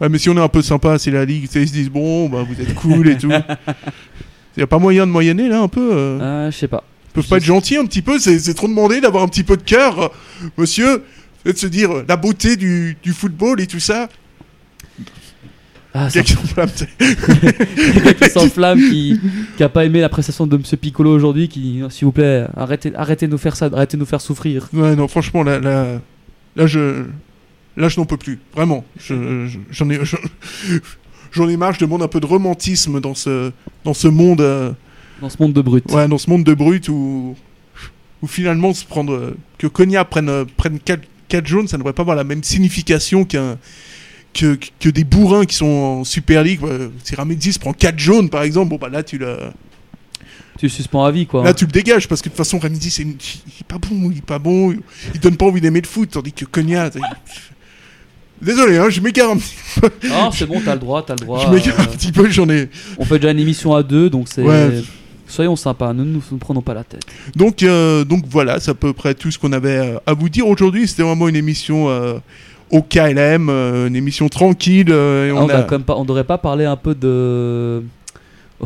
Ouais, mais si on est un peu sympa, c'est la ligue, ils se disent bon, bah vous êtes cool et tout. Y a pas moyen de moyenner là un peu euh Euh, je sais pas. Ils peuvent pas être gentils un petit peu, c'est trop demandé d'avoir un petit peu de cœur, monsieur. Et de se dire euh, la beauté du, du football et tout ça. Ah, ça- Quelqu'un s'enflamme, qui s'enflamme, qui, qui a pas aimé la prestation de Monsieur Piccolo aujourd'hui, qui, s'il vous plaît, arrêtez, arrêtez de nous faire ça, arrêtez de nous faire souffrir. Ouais, non, franchement, là, là, là je, là, je n'en peux plus. Vraiment, Je- je- j'en ai, je- j'en ai marre. Je demande un peu de romantisme dans ce, dans ce monde. euh, Dans ce monde de brut. Ouais, dans ce monde de brut où, où finalement se prendre que Konya prenne prenne 4, jaunes, ça ne devrait pas avoir la même signification qu'un que, que des bourrins qui sont en Super League. Si Ramedzis prend 4 jaunes par exemple, bon bah là tu le Tu suspends à vie, quoi. là tu le dégages parce que de toute façon c'est une- il est pas bon, il est pas bon, il donne pas envie d'aimer le foot tandis que Konya Désolé, hein, je m'égare un petit peu. Ah, c'est bon, t'as le droit, t'as le droit. Je m'égare euh, un petit peu, j'en ai. On fait déjà une émission à deux, donc c'est. Ouais. Soyons sympas, ne nous, nous prenons pas la tête. Donc, euh, donc voilà, c'est à peu près tout ce qu'on avait euh, à vous dire aujourd'hui. C'était vraiment une émission euh, au KLM, une émission tranquille. et Ah, on on, a- on devrait pas parler un peu de.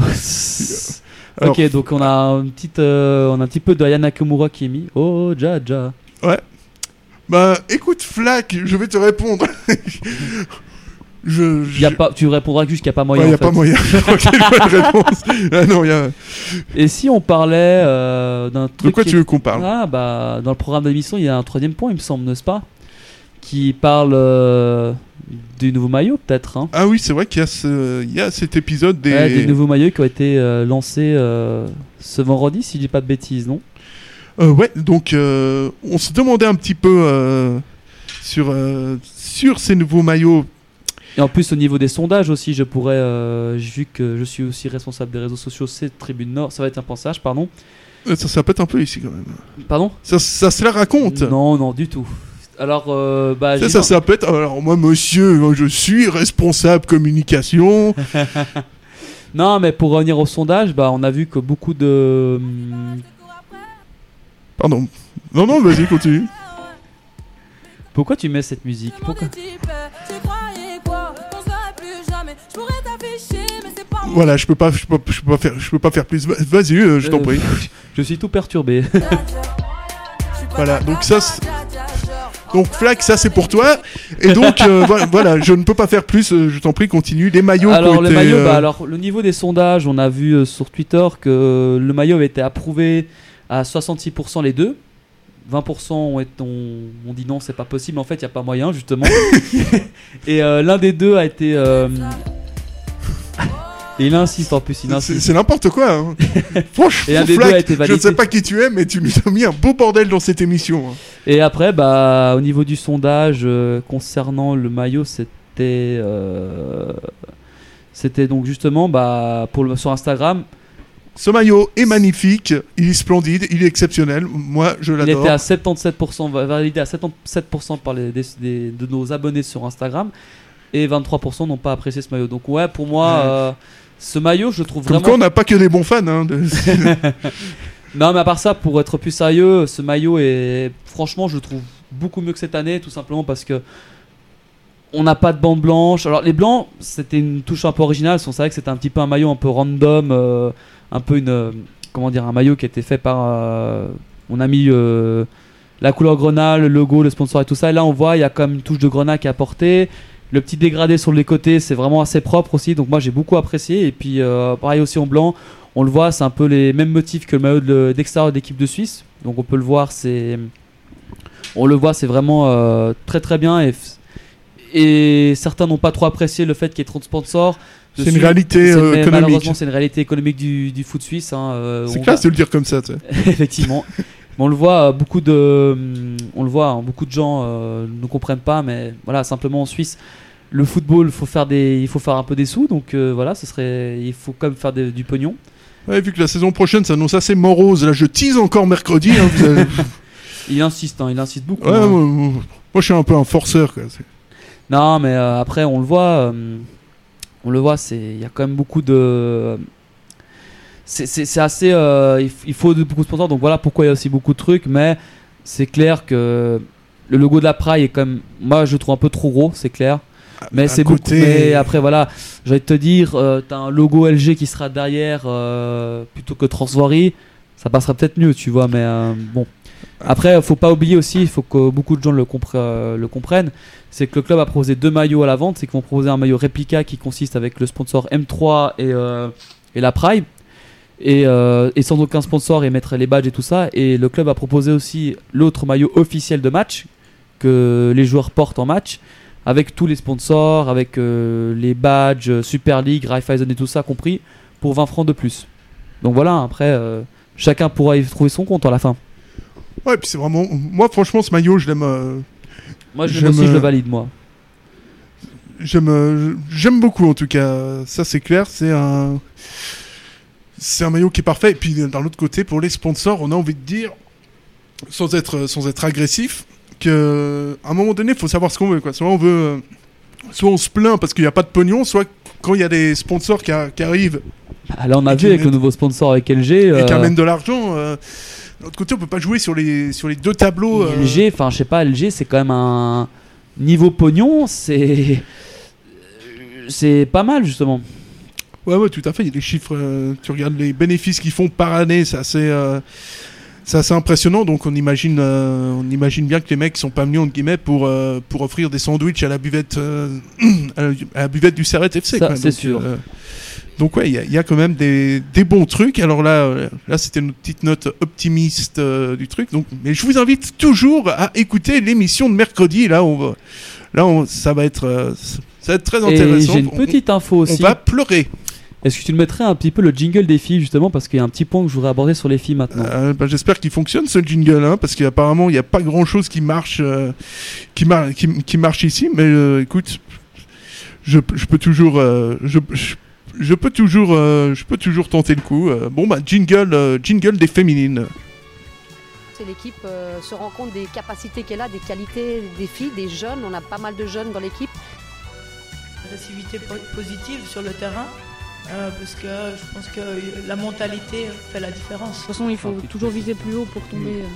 Alors- ok, donc on a une petite, on a un petit peu de Ayana Nakamura qui est mis. Oh, Jaja. Ouais. Bah, écoute, Flack, je vais te répondre. je, je- Y a pas, tu répondras juste qu'il n'y a pas moyen. Ouais, y a fait. pas moyen. Ah non, y a... Et si on parlait euh, d'un truc. quoi qui tu veux qu'on parle Ah, bah, dans le programme d'émission, il y a un troisième point, il me semble, n'est-ce pas? Qui parle euh, du nouveau maillot, peut-être. Hein Ah oui, c'est vrai qu'il y, a ce... il y a cet épisode des. Ouais, des nouveaux maillots qui ont été euh, lancés euh, ce vendredi, si je dis pas de bêtises, non? Ouais, donc euh, on se demandait un petit peu euh, sur, euh, sur ces nouveaux maillots. Et en plus, au niveau des sondages aussi, je pourrais, euh, vu que je suis aussi responsable des réseaux sociaux, c'est Tribune Nord, ça va être un pensage, pardon. Euh, Ça, ça pète un peu ici quand même. Pardon? Ça, ça se la raconte. Non, non, du tout. Alors, euh, bah, Ça, ça, ça pète. Alors moi, monsieur, je suis responsable communication. Non, mais pour revenir au sondage, bah, on a vu que beaucoup de. Pardon. Non, non, vas-y, continue. Pourquoi tu mets cette musique Pourquoi Voilà, je peux pas, je peux, je peux pas faire, je peux pas faire plus. Va- Vas-y, euh, je t'en Euh, prie. Je suis tout perturbé. Voilà, donc ça, c'est- donc Flack, ça c'est pour toi. Et donc euh, voilà, je ne peux pas faire plus. je t'en prie, continue. Les maillots. alors ont le été, maillot, euh, bah, alors le niveau des sondages, on a vu sur Twitter que le maillot avait été approuvé à 66% les deux. 20% ont, été- ont, ont dit non, c'est pas possible. En fait, il n'y a pas moyen, justement. et euh, l'un des deux a été. euh, et il insiste en plus, il C'est insiste. c'est n'importe quoi. hein. Franchement, Et un des deux Flack, a été je ne sais pas qui tu es, mais tu nous as mis un beau bordel dans cette émission. hein. Et après, bah, au niveau du sondage euh, concernant le maillot, c'était. euh, c'était donc justement bah, pour le, sur Instagram. Ce maillot est magnifique, il est splendide, il est exceptionnel. Moi, je Il l'adore. était à 77%, va- validé à 77% par les, des- des- de nos abonnés sur Instagram. Et 23% n'ont pas apprécié ce maillot. Donc, ouais, pour moi, Ouais. euh, ce maillot, je trouve Comme vraiment. quoi, on n'a pas que des bons fans. hein, de- Non, mais à part ça, pour être plus sérieux, ce maillot est franchement, je le trouve beaucoup mieux que cette année, tout simplement parce que on n'a pas de bande blanche. Alors les blancs, c'était une touche un peu originale. On savait que c'était un petit peu un maillot un peu random, euh, un peu une euh, dire, un maillot qui a été fait par. euh, on a mis euh, la couleur grenat, le logo, le sponsor et tout ça. Et là, on voit, il y a quand même une touche de grenat qui est apportée. Le petit dégradé sur les côtés, c'est vraiment assez propre aussi. Donc moi, j'ai beaucoup apprécié. Et puis pareil aussi en blanc. On le voit, c'est un peu les mêmes motifs que le maillot de- d'extérieur de de Suisse. Donc on peut le voir, c'est. On le voit, c'est vraiment très très bien. Et, et certains n'ont pas trop apprécié le fait qu'il y ait trop de sponsors. C'est une réalité, euh, économique. Malheureusement, c'est une réalité économique du, du foot suisse. hein, euh, C'est classe va- de le dire comme ça. Effectivement. Mais on le voit, euh, beaucoup de, on le voit, hein, beaucoup de gens ne comprennent pas, mais voilà, simplement en Suisse, le football, faut faire des, il faut faire un peu des sous, donc voilà, ce serait, il faut quand même faire des- du pognon. Ouais, vu que la saison prochaine s'annonce assez morose, là je tease encore mercredi. hein, vous avez- Il insiste, hein, il insiste beaucoup. Ouais, hein. moi, moi, moi, je suis un peu un forceur. Quoi. Non, mais euh, après, on le voit, euh, on le voit, c'est, il y a quand même beaucoup de, c'est, assez, euh, il, faut beaucoup de sponsors, donc voilà pourquoi il y a aussi beaucoup de trucs, mais c'est clair que le logo de la Praille est quand même, moi je le trouve un peu trop gros, c'est clair. Mais à c'est beaucoup. Mais après voilà, j'allais te dire, euh, t'as un logo LG qui sera derrière euh, plutôt que Transvory, ça passera peut-être mieux, tu vois. Mais euh, bon. Après, faut pas oublier aussi, il faut que beaucoup de gens euh, le comprennent, c'est que le club a proposé deux maillots à la vente, c'est qu'ils vont proposer un maillot réplica qui consiste avec le sponsor M3 et, euh, et la Prime. Et, euh, et sans aucun sponsor et mettre les badges et tout ça. Et le club a proposé aussi l'autre maillot officiel de match que les joueurs portent en match avec tous les sponsors, avec les badges, Super League, Raiffeisen et tout ça compris, pour 20 francs de plus. Donc voilà, après, chacun pourra y trouver son compte à la fin. Ouais, puis c'est vraiment. Moi, franchement, ce maillot, je l'aime. euh, Moi, je, J'aime, aussi, je le euh, valide, moi. J'aime, euh, j'aime beaucoup en tout cas. Ça c'est clair. C'est un, c'est un maillot qui est parfait. Et puis d'un autre côté, pour les sponsors, on a envie de dire, sans être, sans être agressif, que à un moment donné, il faut savoir ce qu'on veut. Quoi. Soit on veut, euh, soit on se plaint parce qu'il n'y a pas de pognon, soit quand il y a des sponsors qui, a- qui arrivent Ah, là, on a et qui vu avec mettent- le nouveau sponsor avec LG. et euh, qui amènent de l'argent. euh, de l'autre côté, on peut pas jouer sur les, sur les deux tableaux. euh, LG, enfin, je sais pas, LG, c'est quand même un niveau pognon, c'est. C'est pas mal, justement. Ouais, ouais, tout à fait. Il y a des chiffres. euh, tu regardes les bénéfices qu'ils font par année, c'est assez, euh, assez impressionnant. Donc, on imagine, euh, on imagine bien que les mecs sont pas venus entre guillemets pour pour offrir des sandwichs à la buvette, à, la, buvette du Serret FC. C'est sûr. Donc ouais, il y, a- il y a quand même des, des bons trucs. Alors là, euh, là, c'était une petite note optimiste euh, du truc. Donc, mais je vous invite toujours à écouter l'émission de mercredi. Là, on va, là, on- ça va être, euh, ça va être très intéressant. j'ai une On- petite info on aussi. va pleurer. Est-ce que tu nous mettrais un petit peu le jingle des filles, justement, parce qu'il y a un petit point que je voudrais aborder sur les filles maintenant. Euh, bah, J'espère qu'il fonctionne ce jingle, hein, parce qu'apparemment il n'y a pas grand chose qui marche, euh, qui, mar- qui, qui marche ici. Mais euh, écoute, je, je peux toujours, je, je, je peux toujours, euh, je peux toujours tenter le coup. Euh, bon bah jingle, euh, jingle des féminines. C'est l'équipe euh, se rend compte des capacités qu'elle a, des qualités des filles, des jeunes. On a pas mal de jeunes dans l'équipe. agressivité po- positive sur le terrain. euh, parce que je pense que la mentalité fait la différence. De toute façon, il faut toujours viser plus haut pour tomber euh,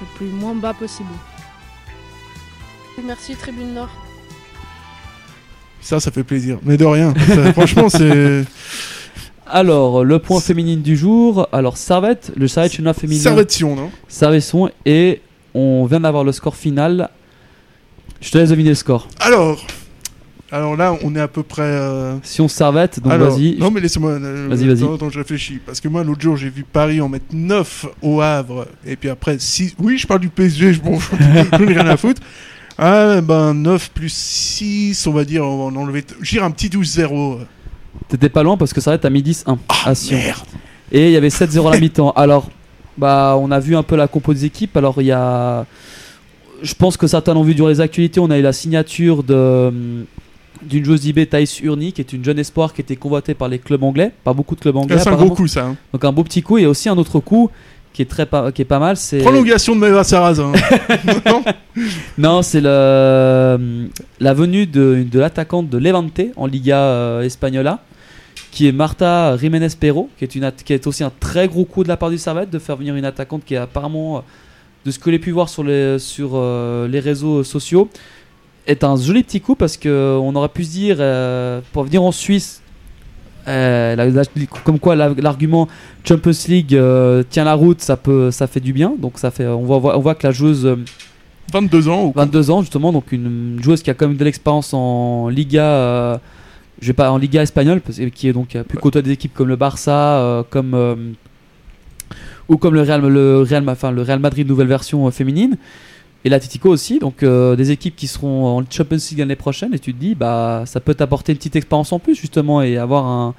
le plus moins bas possible. Merci Tribune Nord. Ça, ça fait plaisir. Mais de rien. Ça, franchement, c'est Alors, le point féminine du jour. Alors, Servette, le Servette Chinois féminin. Servettion, non? Servettion, et on vient d'avoir le score final. Je te laisse deviner le score. Alors, Alors là, on est à peu près. euh, Si on servette, donc Alors, vas-y. Non, mais laissez-moi. euh, Vas-y, vas-y. Attends, je réfléchis. Parce que moi, l'autre jour, j'ai vu Paris en mettre 9 au Havre. Et puis après, 6. Oui, je parle du PSG, je bon, je n'ai rien à foutre. Ah, ben 9 plus 6, on va dire, on va en enlever. J'irai un petit 12-0. T'étais pas loin parce que ça va être à midi 1 Ah, à Sion. Et il y avait 7-0 à la mi-temps. Alors, bah, on a vu un peu la compo des équipes. Alors, il y a. Je pense que certains l'ont vu durant les actualités. On a eu la signature de d'une joueuse d'IB, Thaïs Urni, qui est une jeune espoir qui était convoitée par les clubs anglais, pas beaucoup de clubs anglais. Ah, c'est un apparemment. coup, ça, hein. Donc un beau petit coup. Et aussi un autre coup qui est très pas, qui est pas mal, c'est Prolongation de Meva Sarrazin. non, c'est le, la venue de, de l'attaquante de Levante en Liga euh, Espagnola, qui est Marta Jiménez Perro, qui est, une, qui est aussi un très gros coup de la part du Servette de faire venir une attaquante qui est apparemment, euh, de ce que j'ai pu voir sur les, sur, euh, les réseaux sociaux, est un joli petit coup parce qu'on aurait pu se dire, euh, pour venir en Suisse, euh, la- la- comme quoi la- l'argument Champions League euh, tient la route, ça peut, ça fait du bien. Donc ça fait, on voit, on voit que la joueuse euh, 22 ans. 22 ans justement, donc une, joueuse qui a quand même de l'expérience en Liga, euh, je vais pas en Liga espagnole, qui est donc a pu côtoyer des équipes comme le Barça, euh, comme euh, ou comme le Real, le Real, enfin le Real Madrid nouvelle version euh, féminine. Et l'Atletico aussi, donc euh, des équipes qui seront en Champions League l'année prochaine, et tu te dis, bah ça peut t'apporter une petite expérience en plus justement et avoir un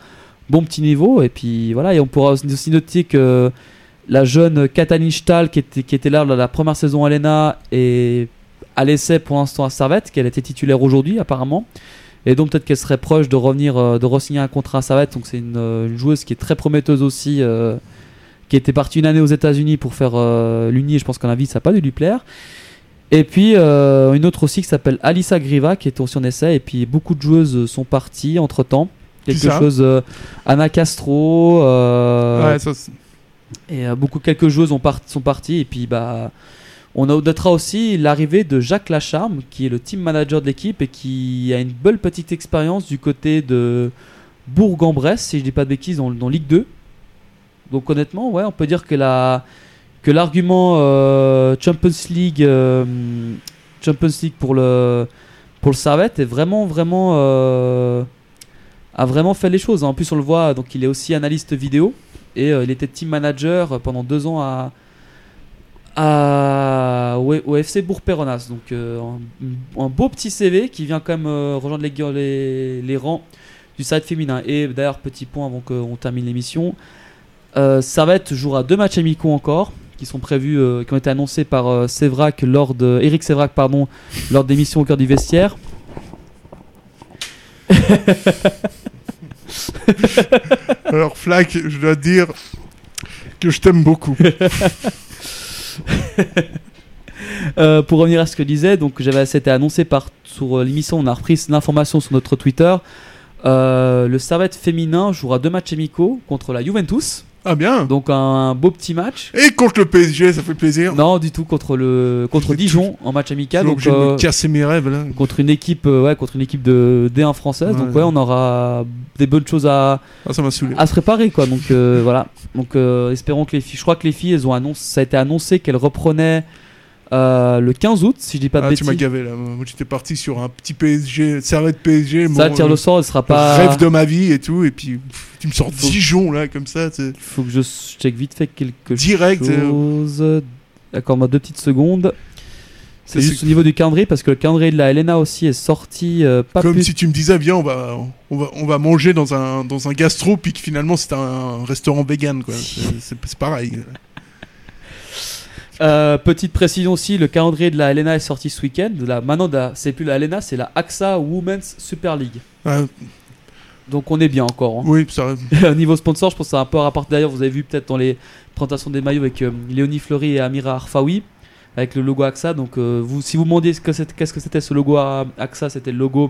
bon petit niveau. Et puis voilà, et on pourra aussi noter que la jeune Katalin Stahl qui était, qui était là la première saison à l'ENA et à l'essai pour l'instant à Servette, qu'elle était titulaire aujourd'hui apparemment. Et donc peut-être qu'elle serait proche de revenir, euh, de re-signer un contrat à Servette. Donc c'est une, euh, joueuse qui est très prometteuse aussi, qui était partie une année aux États-Unis pour faire euh, l'Uni. Et je pense qu'en avis ça n'a pas dû lui plaire. Et puis euh, une autre aussi qui s'appelle Alissa Griva qui est aussi en essai. Et puis beaucoup de joueuses sont parties entre temps. Quelque chose. euh, Anna Castro. euh, Ouais, ça, et euh, beaucoup quelques joueuses ont part- sont parties et puis bah on notera aussi l'arrivée de Jacques Lacharme qui est le team manager de l'équipe et qui a une belle petite expérience du côté de Bourg-en-Bresse si je dis pas de bêtises dans, dans Ligue 2 donc honnêtement ouais on peut dire que la que l'argument euh, Champions League euh, Champions League pour le pour le Servette est vraiment vraiment euh, a vraiment fait les choses. En plus, on le voit, donc il est aussi analyste vidéo et il était team manager pendant deux ans à, à au, au FC Bourg-Péronas. Donc un, beau petit CV qui vient quand même rejoindre les, les, les rangs du side féminin. Et d'ailleurs, petit point avant qu'on termine l'émission, euh, Servette jouera deux matchs amicaux encore qui sont prévus, euh, qui ont été annoncés par euh, Sévrac lors de Eric Sévrac pardon lors d'émissions au cœur du vestiaire. Alors, Flack, je dois dire que je t'aime beaucoup. Euh, pour revenir à ce que je disais, donc j'avais c'était annoncé par sur euh, l'émission, on a repris l'information sur notre Twitter. Euh, le Servette féminin jouera deux matchs amicaux contre la Juventus. Ah bien. Donc un beau petit match. Et contre le PSG, ça fait plaisir. Non, du tout contre le contre Dijon en match amical. Donc, vais euh, casser mes rêves là. contre une équipe, euh, ouais, contre une équipe de D1 française. Donc Ouais. on aura des bonnes choses à Ah, ça à se préparer quoi. Donc euh, voilà. Donc euh, espérons que les filles. Je crois que les filles, elles ont annoncé, ça a été annoncé qu'elles reprenaient euh, le 15 août, si je dis pas de Ah, tu m'as gavé là. Moi, j'étais parti sur un petit PSG, Servette PSG. Ça, mon, le euh, le sort, elle sera pas. Rêve de ma vie et tout. Et puis, pff, tu me sors Dijon là, comme ça. c'est- Faut que je check vite fait quelque Direct, euh. chose. Accorde-moi deux petites secondes. C'est juste c'est- au niveau du calendrier parce que le calendrier de la Helena aussi est sorti euh, pas Comme plus. si tu me disais, viens, on va, on va, on va manger dans un, dans un gastro, puis que finalement c'était un restaurant vegan. C'est- C'est c'est pareil. Euh, petite précision aussi, le calendrier de la Helena est sorti ce week-end. De La, maintenant, c'est plus la Helena, c'est la AXA Women's Super League. Ouais. Donc on est bien encore. hein. Oui, ça. Au niveau sponsor, je pense que ça a un peu rapporté. D'ailleurs, vous avez vu peut-être dans les présentations des maillots avec euh, Léonie Fleury et Amira Arfaoui avec le logo AXA. Donc, euh, vous, si vous demandiez ce que qu'est-ce que c'était ce logo AXA, c'était le logo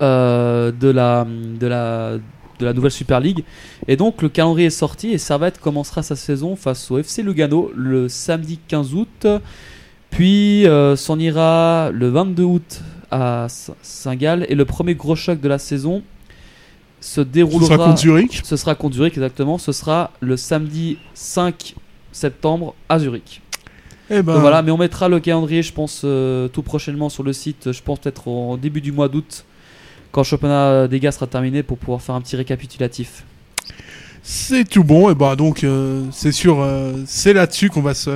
de, la, de, la, de la nouvelle Super League. Et donc, le calendrier est sorti et Servette commencera sa saison face au FC Lugano le samedi 15 août. Puis euh, s'en ira le 22 août à Saint-Gall. Et le premier gros choc de la saison se déroulera. contre Zurich Ce sera contre Zurich, exactement. Ce sera le samedi 5 septembre à Zurich. Eh ben- Donc voilà, mais on mettra le calendrier, je pense, euh, tout prochainement sur le site. Je pense peut-être au début du mois d'août, quand le championnat des gars sera terminé, pour pouvoir faire un petit récapitulatif. C'est tout bon, et bah donc euh, c'est sûr, euh, c'est là-dessus qu'on va se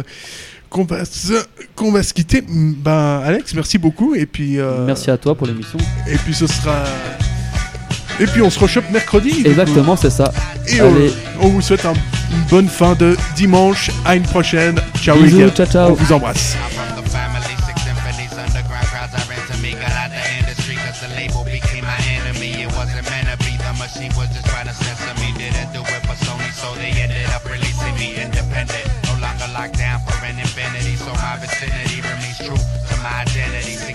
qu'on va se qu'on va se quitter. Mm, Ben Alex, merci beaucoup et puis euh, Merci à toi pour l'émission. et puis ce sera et puis on se rechoppe mercredi. Exactement, c'est ça. Et Allez. on, on vous souhaite un- une bonne fin de dimanche. À une prochaine. Ciao Bisous, ciao, ciao. On vous embrasse. Infinity. So my vicinity remains true to my identity.